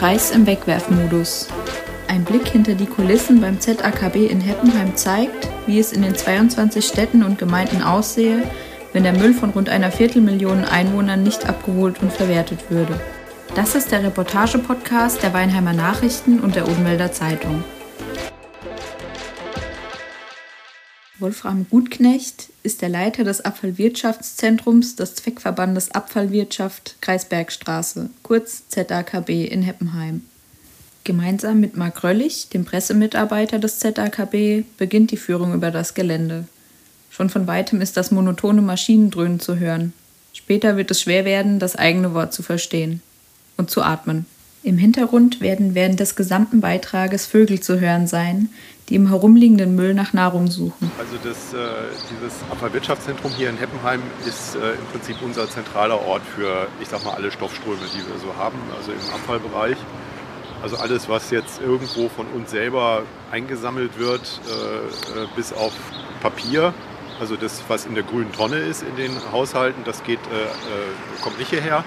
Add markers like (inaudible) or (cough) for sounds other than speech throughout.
Kreis im Wegwerfmodus. Ein Blick hinter die Kulissen beim ZAKB in Heppenheim zeigt, wie es in den 22 Städten und Gemeinden aussehe, wenn der Müll von rund einer Viertelmillion Einwohnern nicht abgeholt und verwertet würde. Das ist der Reportage-Podcast der Weinheimer Nachrichten und der Odenwälder Zeitung. Wolfram Gutknecht ist der Leiter des Abfallwirtschaftszentrums des Zweckverbandes Abfallwirtschaft Kreisbergstraße, kurz ZAKB in Heppenheim. Gemeinsam mit Marc Röllig, dem Pressemitarbeiter des ZAKB, beginnt die Führung über das Gelände. Schon von weitem ist das monotone Maschinendröhnen zu hören. Später wird es schwer werden, das eigene Wort zu verstehen und zu atmen. Im Hintergrund werden während des gesamten Beitrages Vögel zu hören sein, die im herumliegenden Müll nach Nahrung suchen. Also das, äh, dieses Abfallwirtschaftszentrum hier in Heppenheim ist äh, im Prinzip unser zentraler Ort für, ich sag mal, alle Stoffströme, die wir so haben, also im Abfallbereich. Also alles, was jetzt irgendwo von uns selber eingesammelt wird, äh, bis auf Papier, also das, was in der grünen Tonne ist in den Haushalten, das geht, kommt nicht hierher.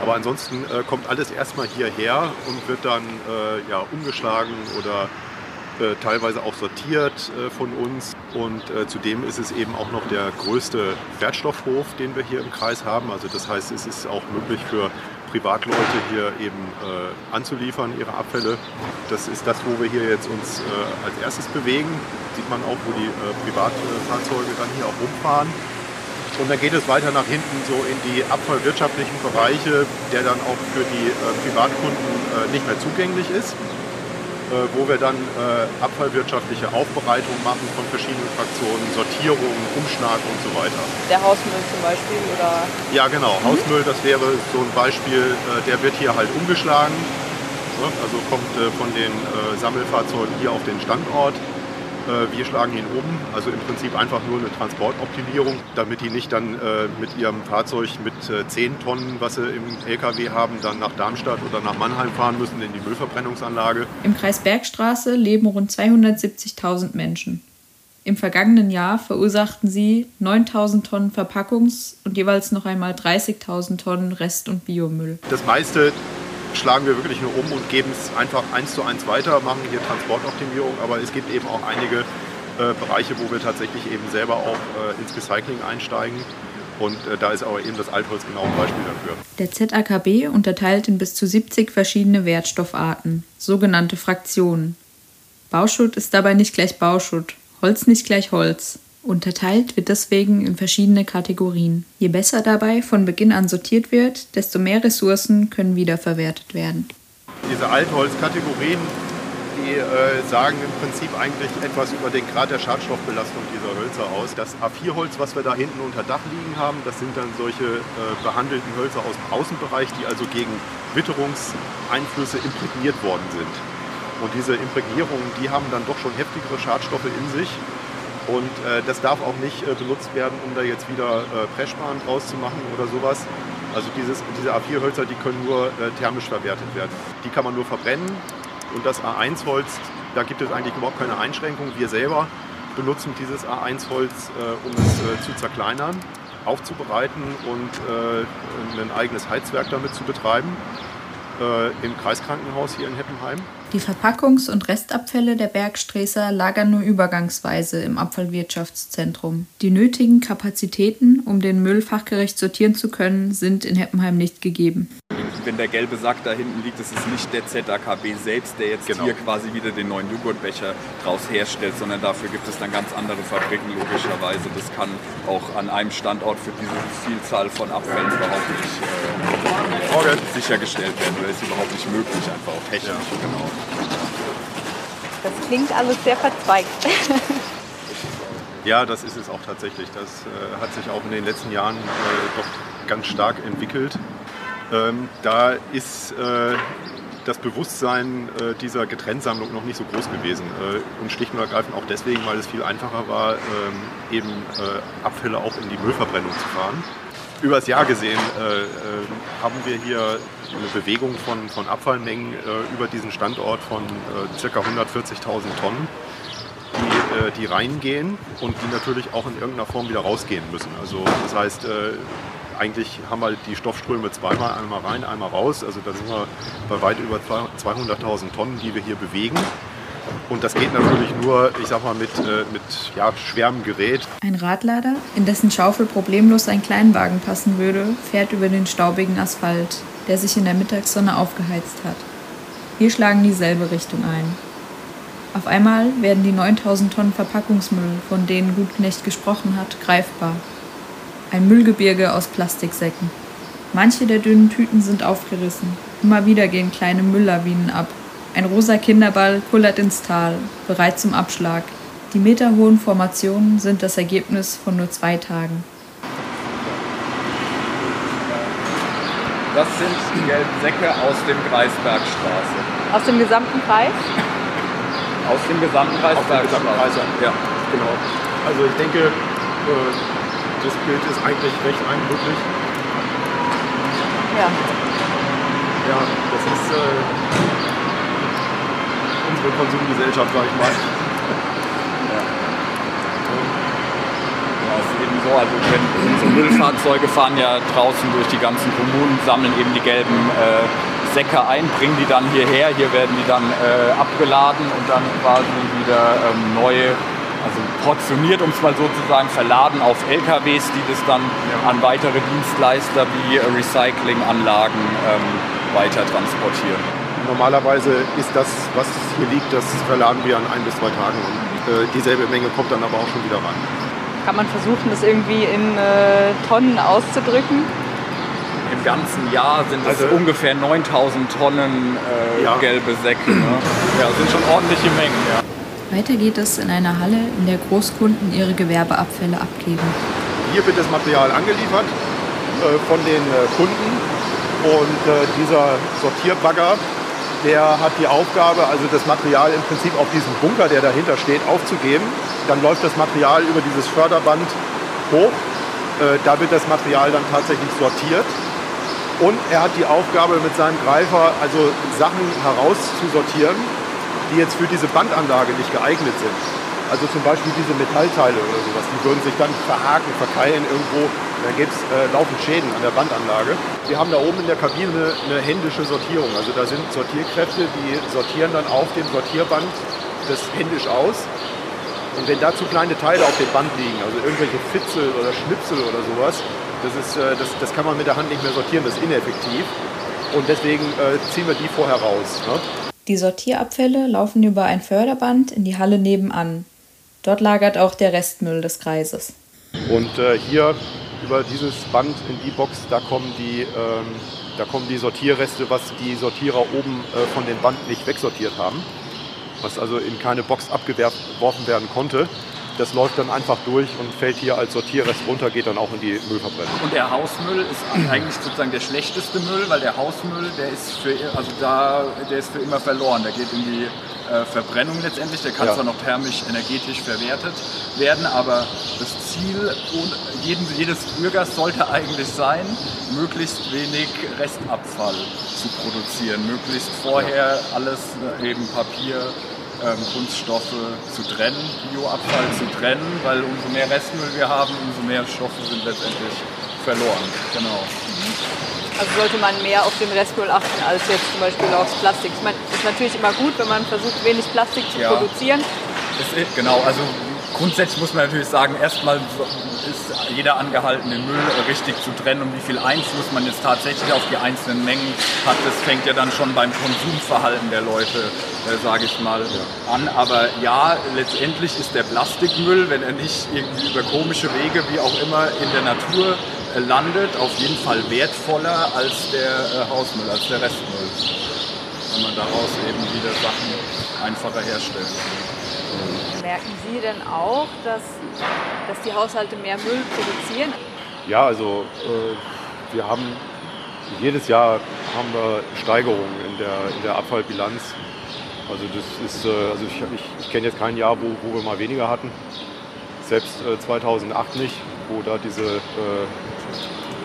Aber ansonsten äh, kommt alles erstmal hierher und wird dann äh, ja, umgeschlagen oder äh, teilweise auch sortiert äh, von uns. Und äh, zudem ist es eben auch noch der größte Wertstoffhof, den wir hier im Kreis haben. Also das heißt, es ist auch möglich für Privatleute hier eben äh, anzuliefern, ihre Abfälle. Das ist das, wo wir hier jetzt uns als erstes bewegen. Sieht man auch, wo die Privatfahrzeuge dann hier auch rumfahren. Und dann geht es weiter nach hinten so in die abfallwirtschaftlichen Bereiche, der dann auch für die äh, Privatkunden äh, nicht mehr zugänglich ist, äh, wo wir dann äh, abfallwirtschaftliche Aufbereitung machen von verschiedenen Fraktionen, Sortierung, Umschlag und so weiter. Der Hausmüll zum Beispiel oder? Ja genau, mhm. Hausmüll, das wäre so ein Beispiel, äh, der wird hier halt umgeschlagen. Also kommt äh, von den Sammelfahrzeugen hier auf den Standort wir schlagen ihn um, also im Prinzip einfach nur eine Transportoptimierung, damit die nicht dann äh, mit ihrem Fahrzeug mit äh, 10 Tonnen, was sie im LKW haben, dann nach Darmstadt oder nach Mannheim fahren müssen in die Müllverbrennungsanlage. Im Kreis Bergstraße leben rund 270.000 Menschen. Im vergangenen Jahr verursachten sie 9000 Tonnen Verpackungs- und jeweils noch einmal 30.000 Tonnen Rest- und Biomüll. Das meiste schlagen wir wirklich nur um und geben es einfach eins zu eins weiter, machen hier Transportoptimierung, aber es gibt eben auch einige äh, Bereiche, wo wir tatsächlich eben selber auch äh, ins Recycling einsteigen. Und äh, da ist aber eben das Altholz genau ein Beispiel dafür. Der ZAKB unterteilt in bis zu 70 verschiedene Wertstoffarten, sogenannte Fraktionen. Bauschutt ist dabei nicht gleich Bauschutt, Holz nicht gleich Holz. Unterteilt wird deswegen in verschiedene Kategorien. Je besser dabei von Beginn an sortiert wird, desto mehr Ressourcen können wiederverwertet werden. Diese Altholzkategorien, die äh, sagen im Prinzip eigentlich etwas über den Grad der Schadstoffbelastung dieser Hölzer aus. Das A4-Holz, was wir da hinten unter Dach liegen haben, das sind dann solche äh, behandelten Hölzer aus dem Außenbereich, die also gegen Witterungseinflüsse imprägniert worden sind. Und diese Imprägnierungen, die haben dann doch schon heftigere Schadstoffe in sich und äh, das darf auch nicht äh, benutzt werden, um da jetzt wieder äh, Pressspan draus zu machen oder sowas. Also dieses, diese A4-Hölzer, die können nur äh, thermisch verwertet werden. Die kann man nur verbrennen. Und das A1-Holz, da gibt es eigentlich überhaupt keine Einschränkung. Wir selber benutzen dieses A1-Holz, äh, um es äh, zu zerkleinern, aufzubereiten und ein eigenes Heizwerk damit zu betreiben. Im Kreiskrankenhaus hier in Heppenheim. Die Verpackungs- und Restabfälle der Bergsträßer lagern nur übergangsweise im Abfallwirtschaftszentrum. Die nötigen Kapazitäten, um den Müll fachgerecht sortieren zu können, sind in Heppenheim nicht gegeben wenn der gelbe Sack da hinten liegt, ist es nicht der ZAKB selbst, der jetzt genau. hier quasi wieder den neuen Joghurtbecher draus herstellt, sondern dafür gibt es dann ganz andere Fabriken logischerweise. Das kann auch an einem Standort für diese Vielzahl von Abfällen überhaupt nicht äh, sichergestellt werden. Das ist überhaupt nicht möglich, einfach auch technisch. Ja. Genau. Das klingt alles sehr verzweigt. Ja, das ist es auch tatsächlich. Das äh, hat sich auch in den letzten Jahren äh, doch ganz stark entwickelt. Ähm, da ist äh, das Bewusstsein äh, dieser Getrenntsammlung noch nicht so groß gewesen. Äh, und schlicht und ergreifend auch deswegen, weil es viel einfacher war, ähm, eben äh, Abfälle auch in die Müllverbrennung zu fahren. Übers Jahr gesehen äh, äh, haben wir hier eine Bewegung von, von Abfallmengen über diesen Standort von ca. 140.000 Tonnen, die, die reingehen und die natürlich auch in irgendeiner Form wieder rausgehen müssen. Also das heißt, eigentlich haben wir die Stoffströme zweimal, einmal rein, einmal raus. Also da sind wir bei weit über 200.000 Tonnen, die wir hier bewegen. Und das geht natürlich nur, ich sag mal, mit, äh, mit ja, schwerem Gerät. Ein Radlader, in dessen Schaufel problemlos ein Kleinwagen passen würde, fährt über den staubigen Asphalt, der sich in der Mittagssonne aufgeheizt hat. Wir schlagen dieselbe Richtung ein. Auf einmal werden die 9000 Tonnen Verpackungsmüll, von denen Gutknecht gesprochen hat, greifbar. Ein Müllgebirge aus Plastiksäcken. Manche der dünnen Tüten sind aufgerissen. Immer wieder gehen kleine Mülllawinen ab, ein rosa Kinderball kullert ins Tal, bereit zum Abschlag. Die meterhohen Formationen sind das Ergebnis von nur zwei Tagen. Das sind die gelben Säcke aus dem Kreisbergstraße. Aus dem gesamten Kreis? Aus dem gesamten Kreisbergstraße. Ja, genau. Also ich denke, äh, das Bild ist eigentlich recht eindrücklich. Ja. Ja, das ist äh, unsere Konsumgesellschaft, sag ich mal. Ja. Ja, es ist eben so, also wenn unsere Müllfahrzeuge fahren ja draußen durch die ganzen Kommunen, sammeln eben die gelben äh, Säcke ein, bringen die dann hierher, hier werden die dann äh, abgeladen und dann quasi wieder ähm, neue also portioniert, um es mal sozusagen verladen auf LKWs, die das dann ja. an weitere Dienstleister wie Recyclinganlagen ähm, weiter transportieren normalerweise ist das, was hier liegt, das verladen wir an ein bis zwei Tagen und äh, dieselbe Menge kommt dann aber auch schon wieder rein. Kann man versuchen, das irgendwie in äh, Tonnen auszudrücken? Im ganzen Jahr sind es also, ungefähr 9000 Tonnen äh, ja. gelbe Säcke. Ne? Ja, sind schon ordentliche Mengen. Ja. Weiter geht es in einer Halle, in der Großkunden ihre Gewerbeabfälle abgeben. Hier wird das Material angeliefert äh, von den äh, Kunden und äh, dieser Sortierbagger der hat die Aufgabe, also das Material im Prinzip auf diesen Bunker, der dahinter steht, aufzugeben. Dann läuft das Material über dieses Förderband hoch. Da wird das Material dann tatsächlich sortiert. Und er hat die Aufgabe mit seinem Greifer, also Sachen herauszusortieren, die jetzt für diese Bandanlage nicht geeignet sind. Also zum Beispiel diese Metallteile oder sowas, die würden sich dann verhaken, verkeilen irgendwo. Dann gibt es äh, laufend Schäden an der Bandanlage. Wir haben da oben in der Kabine eine händische Sortierung. Also da sind Sortierkräfte, die sortieren dann auf dem Sortierband das händisch aus. Und wenn da zu kleine Teile auf dem Band liegen, also irgendwelche Fitzel oder Schnipsel oder sowas, das, ist, äh, das, das kann man mit der Hand nicht mehr sortieren, das ist ineffektiv. Und deswegen äh, ziehen wir die vorher raus. Ne? Die Sortierabfälle laufen über ein Förderband in die Halle nebenan. Dort lagert auch der Restmüll des Kreises. Und äh, hier über dieses Band in die Box, da kommen die, ähm, da kommen die Sortierreste, was die Sortierer oben äh, von dem Band nicht wegsortiert haben, was also in keine Box abgeworfen werden konnte das läuft dann einfach durch und fällt hier als Sortierrest runter, geht dann auch in die Müllverbrennung. Und der Hausmüll ist eigentlich sozusagen der schlechteste Müll, weil der Hausmüll, der ist für, also da, der ist für immer verloren. Der geht in die äh, Verbrennung letztendlich. Der kann ja. zwar noch thermisch, energetisch verwertet werden, aber das Ziel jeden, jedes Bürgers sollte eigentlich sein, möglichst wenig Restabfall zu produzieren. Möglichst vorher alles, äh, eben Papier, ähm, Kunststoffe zu trennen, Bioabfall zu trennen, weil umso mehr Restmüll wir haben, umso mehr Stoffe sind letztendlich verloren. Genau. Also sollte man mehr auf den Restmüll achten als jetzt zum Beispiel aufs Plastik. Ich meine, es ist natürlich immer gut, wenn man versucht, wenig Plastik zu ja. produzieren. Ist, genau, also grundsätzlich muss man natürlich sagen, erstmal ist jeder angehalten, den Müll richtig zu trennen und wie viel Einfluss man jetzt tatsächlich auf die einzelnen Mengen hat, das fängt ja dann schon beim Konsumverhalten der Leute, äh, sage ich mal, an. Aber ja, letztendlich ist der Plastikmüll, wenn er nicht irgendwie über komische Wege, wie auch immer, in der Natur äh, landet, auf jeden Fall wertvoller als der äh, Hausmüll, als der Restmüll. Wenn man daraus eben wieder Sachen einfacher herstellt. Merken Sie denn auch, dass, dass die Haushalte mehr Müll produzieren? Ja, also äh, wir haben jedes Jahr haben wir Steigerungen in der, in der Abfallbilanz. Also das ist, äh, also ich, ich, ich kenne jetzt kein Jahr, wo, wo wir mal weniger hatten. Selbst äh, 2008 nicht, wo da diese, äh,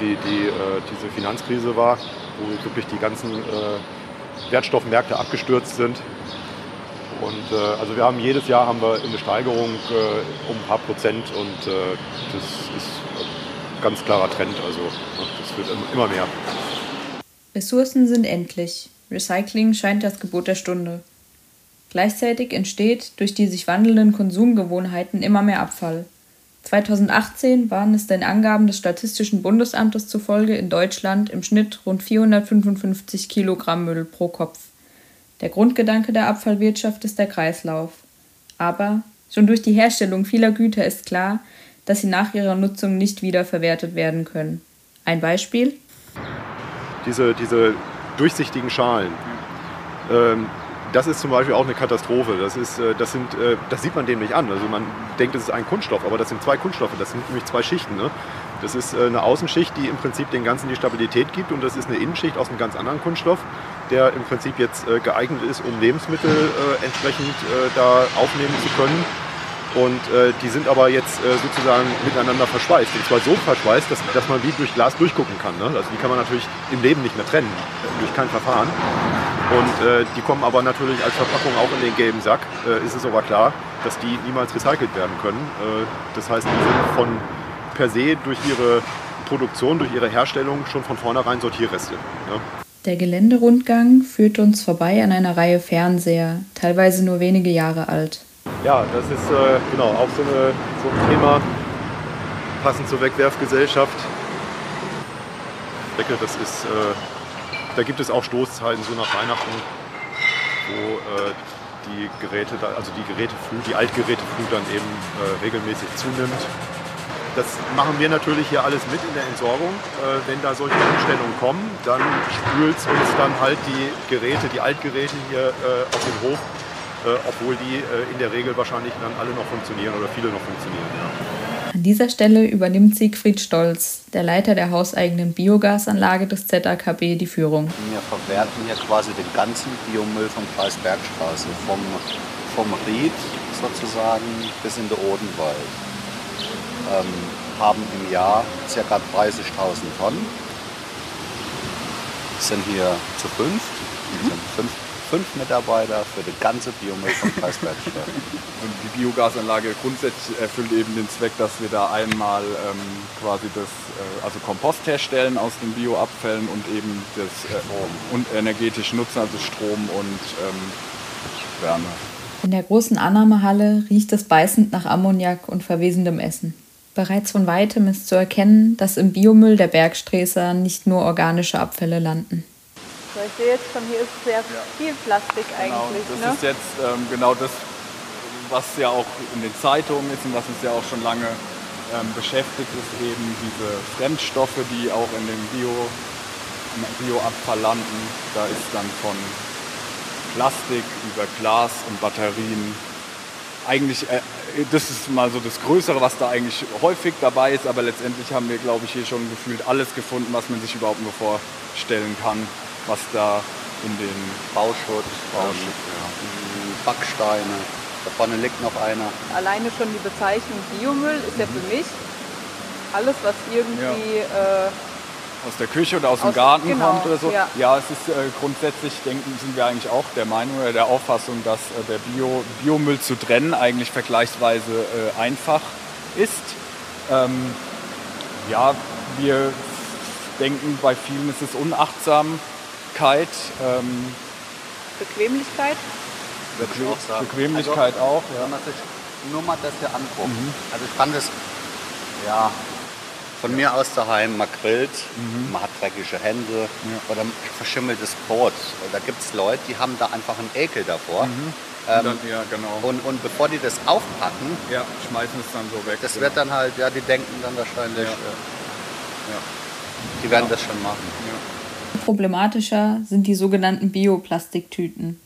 die, die, äh, diese Finanzkrise war, wo wirklich die ganzen äh, Wertstoffmärkte abgestürzt sind. Und äh, also wir haben jedes Jahr haben wir eine Steigerung äh, um ein paar Prozent und äh, das ist ein ganz klarer Trend. Also es wird immer mehr. Ressourcen sind endlich. Recycling scheint das Gebot der Stunde. Gleichzeitig entsteht durch die sich wandelnden Konsumgewohnheiten immer mehr Abfall. 2018 waren es den Angaben des Statistischen Bundesamtes zufolge in Deutschland im Schnitt rund 455 Kilogramm Müll pro Kopf. Der Grundgedanke der Abfallwirtschaft ist der Kreislauf. Aber schon durch die Herstellung vieler Güter ist klar, dass sie nach ihrer Nutzung nicht wiederverwertet werden können. Ein Beispiel? Diese, diese durchsichtigen Schalen. Ähm, das ist zum Beispiel auch eine Katastrophe. Das, ist, äh, das, sind, äh, das sieht man dem nicht an. Also man denkt, es ist ein Kunststoff, aber das sind zwei Kunststoffe. Das sind nämlich zwei Schichten. Ne? Das ist äh, eine Außenschicht, die im Prinzip den Ganzen die Stabilität gibt und das ist eine Innenschicht aus einem ganz anderen Kunststoff, der im Prinzip jetzt geeignet ist, um Lebensmittel entsprechend da aufnehmen zu können. Und äh, die sind aber jetzt äh, sozusagen miteinander verschweißt. Und zwar so verschweißt, dass, dass man wie durch Glas durchgucken kann. Ne? Also die kann man natürlich im Leben nicht mehr trennen, durch kein Verfahren. Und äh, die kommen aber natürlich als Verpackung auch in den gelben Sack. Äh, ist es aber klar, dass die niemals recycelt werden können. Äh, das heißt, die sind von per se durch ihre Produktion, durch ihre Herstellung schon von vornherein Sortierreste. Ne? Der Geländerundgang führt uns vorbei an einer Reihe Fernseher, teilweise nur wenige Jahre alt. Ja, das ist äh, genau auch so, eine, so, ein Thema, passend zur Wegwerfgesellschaft. Ich denke, das ist äh, da gibt es auch Stoßzeiten, so nach Weihnachten, wo äh, die Geräte, also die Geräteflut, die Altgeräteflut dann eben äh, regelmäßig zunimmt. Das machen wir natürlich hier alles mit in der Entsorgung. Äh, wenn da solche Umstellungen kommen, dann spült es uns dann halt die Geräte, die Altgeräte hier äh, auf den Hof, äh, obwohl die äh, in der Regel wahrscheinlich dann alle noch funktionieren oder viele noch funktionieren. Ja. An dieser Stelle übernimmt Siegfried Stolz, der Leiter der hauseigenen Biogasanlage des ZAKB, die Führung. Wir verwerten hier quasi den ganzen Biomüll vom Kreis Bergstraße, vom, vom Ried sozusagen bis in den Odenwald. Ähm, haben im Jahr ca. 30.000 Tonnen. Sind hier zu fünf. Mhm. Sind fünf fünf Mitarbeiter für die ganze Biomüll vom Kreis Bergstadt. (laughs) Und die Biogasanlage grundsätzlich erfüllt eben den Zweck, dass wir da einmal ähm, quasi das, äh, also Kompost herstellen aus den Bioabfällen und eben das äh, und energetisch nutzen, also Strom und ähm, Wärme. In der großen Annahmehalle riecht es beißend nach Ammoniak und verwesendem Essen. Bereits von weitem ist zu erkennen, dass im Biomüll der Bergsträßer nicht nur organische Abfälle landen. Weil ich sehe jetzt von hier ist sehr ja. viel Plastik genau, eigentlich. Das ne? ist jetzt ähm, genau das, was ja auch in den Zeitungen ist und was uns ja auch schon lange ähm, beschäftigt, ist eben diese Fremdstoffe, die auch in dem Bio, Bioabfall landen. Da ist dann von Plastik über Glas und Batterien eigentlich, äh, das ist mal so das Größere, was da eigentlich häufig dabei ist, aber letztendlich haben wir, glaube ich, hier schon gefühlt alles gefunden, was man sich überhaupt nur vorstellen kann was da in den Bauschutz, Bauschutz ähm, ja. Backsteine. Da vorne liegt noch einer. Alleine schon die Bezeichnung Biomüll ist ja für mich alles, was irgendwie ja. äh, aus der Küche oder aus, aus dem Garten genau, kommt oder so. Ja, ja es ist äh, grundsätzlich, denken, sind wir eigentlich auch der Meinung oder der Auffassung, dass äh, der Bio, Biomüll zu trennen eigentlich vergleichsweise äh, einfach ist. Ähm, ja, wir denken, bei vielen ist es unachtsam, Bequemlichkeit. Ähm, Bequemlichkeit? Bequem auch Bequemlichkeit also, auch, ja. Wenn man sich nur mal das hier anguckt. Mhm. Also ich fand es, ja, von mir aus daheim, man grillt, mhm. man hat dreckige Hände ja. oder verschimmeltes Brot. Da gibt es Leute, die haben da einfach einen Ekel davor. Mhm. Ähm, dann, ja, genau. und, und bevor die das aufpacken, ja, schmeißen es dann so weg. Das genau. wird dann halt, ja, die denken dann wahrscheinlich, ja. Äh, ja. die werden das schon machen problematischer sind die sogenannten Bioplastiktüten.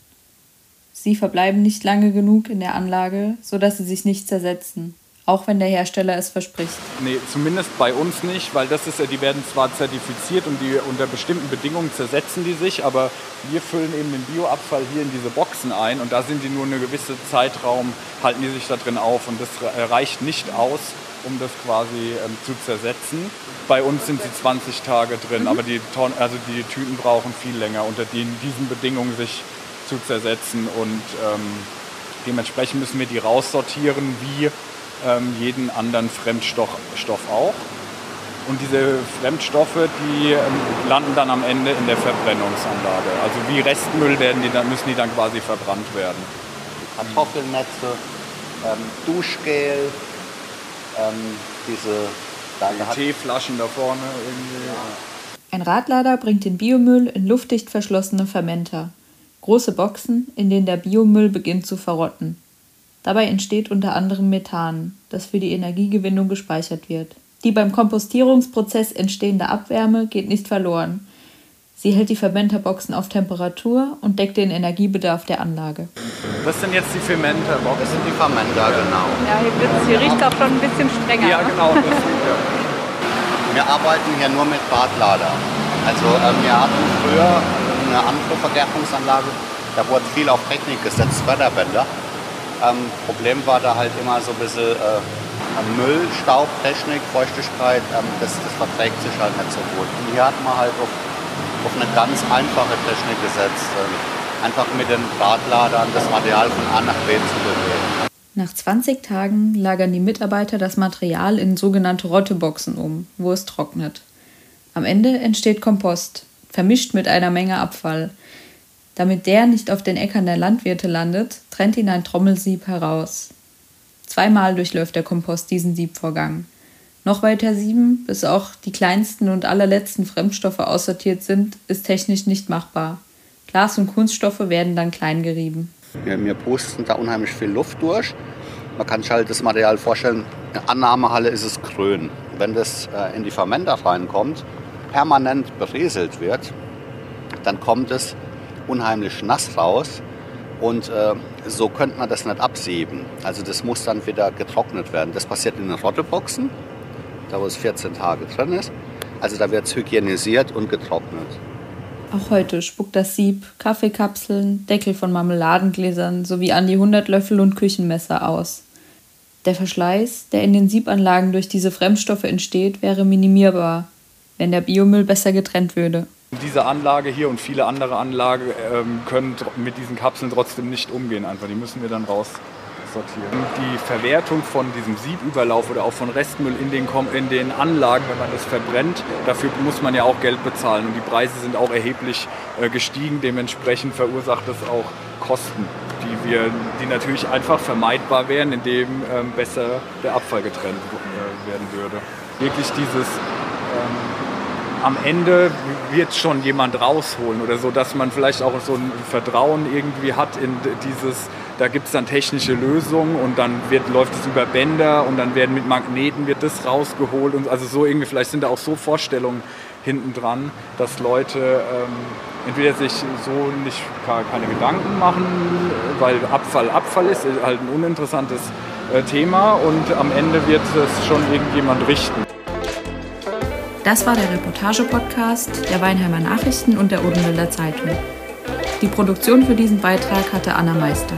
Sie verbleiben nicht lange genug in der Anlage, sodass sie sich nicht zersetzen, auch wenn der Hersteller es verspricht. Nee, zumindest bei uns nicht, weil das ist ja, die werden zwar zertifiziert und die unter bestimmten Bedingungen zersetzen die sich, aber wir füllen eben den Bioabfall hier in diese Boxen ein und da sind die nur eine gewisse Zeitraum, halten die sich da drin auf und das reicht nicht aus, um das quasi ähm, zu zersetzen. Bei uns sind sie 20 Tage drin, mhm. aber die, Ton also die Tüten brauchen viel länger unter den, diesen Bedingungen sich zu zersetzen und ähm, dementsprechend müssen wir die raussortieren wie ähm, jeden anderen Fremdstoff Stoff auch. Und diese Fremdstoffe, die ähm, landen dann am Ende in der Verbrennungsanlage. Also wie Restmüll werden die dann, müssen die dann quasi verbrannt werden. Kartoffelnetze, ähm, Duschgel, ähm, diese Teeflaschen da vorne irgendwie. Ein Radlader bringt den Biomüll in luftdicht verschlossene Fermenter. Große Boxen, in denen der Biomüll beginnt zu verrotten. Dabei entsteht unter anderem Methan, das für die Energiegewinnung gespeichert wird. Die beim Kompostierungsprozess entstehende Abwärme geht nicht verloren. Sie hält die Fermenterboxen auf Temperatur und deckt den Energiebedarf der Anlage. Was sind jetzt die Fermenterboxen? Das sind die Fermenter, genau. Ja, hier, hier riecht es auch schon ein bisschen strenger. Ja, ne? genau. Das, ja. Wir arbeiten hier nur mit Radlader. Also ähm, wir hatten früher eine andere Vergärungsanlage, da wurde viel auf Technik gesetzt, Förderbänder. Ähm, Problem war da halt immer so ein bisschen äh, Müll, Staub, Technik, Feuchtigkeit, ähm, das, das verträgt sich halt nicht so gut. Und hier hat man halt auf, auf eine ganz einfache Technik gesetzt. Ähm, einfach mit den Radladern das Material von A nach B zu bewegen. Nach 20 Tagen lagern die Mitarbeiter das Material in sogenannte Rotteboxen um, wo es trocknet. Am Ende entsteht Kompost, vermischt mit einer Menge Abfall. Damit der nicht auf den Äckern der Landwirte landet, trennt ihn ein Trommelsieb heraus. Zweimal durchläuft der Kompost diesen Siebvorgang. Noch weiter sieben, bis auch die kleinsten und allerletzten Fremdstoffe aussortiert sind, ist technisch nicht machbar. Glas und Kunststoffe werden dann klein gerieben. Wir, wir pusten da unheimlich viel Luft durch. Man kann sich halt das Material vorstellen, in der Annahmehalle ist es grün. Wenn das äh, in die Fermenter reinkommt, permanent berieselt wird, dann kommt es unheimlich nass raus und äh, so könnte man das nicht absieben. Also das muss dann wieder getrocknet werden. Das passiert in den Rotteboxen, da wo es 14 Tage drin ist. Also da wird es hygienisiert und getrocknet. Auch heute spuckt das Sieb Kaffeekapseln, Deckel von Marmeladengläsern sowie an die 100 Löffel und Küchenmesser aus. Der Verschleiß, der in den Siebanlagen durch diese Fremdstoffe entsteht, wäre minimierbar, wenn der Biomüll besser getrennt würde. Diese Anlage hier und viele andere Anlagen ähm, können mit diesen Kapseln trotzdem nicht umgehen. Einfach, die müssen wir dann raussortieren. Die Verwertung von diesem Siebüberlauf oder auch von Restmüll in den, in den Anlagen, wenn man das verbrennt, dafür muss man ja auch Geld bezahlen. Und die Preise sind auch erheblich äh, gestiegen. Dementsprechend verursacht das auch Kosten, die, wir, die natürlich einfach vermeidbar wären, indem ähm, besser der Abfall getrennt äh, werden würde. Wirklich dieses ähm, am Ende wird schon jemand rausholen oder so, dass man vielleicht auch so ein Vertrauen irgendwie hat in dieses, da gibt es dann technische Lösungen und dann wird, läuft es über Bänder und dann werden mit Magneten wird das rausgeholt und also so irgendwie, vielleicht sind da auch so Vorstellungen hinten dran, dass Leute ähm, entweder sich so nicht keine Gedanken machen, weil Abfall Abfall ist, ist halt ein uninteressantes äh, Thema und am Ende wird es schon irgendjemand richten. Das war der Reportage-Podcast der Weinheimer Nachrichten und der Odenwälder Zeitung. Die Produktion für diesen Beitrag hatte Anna Meister.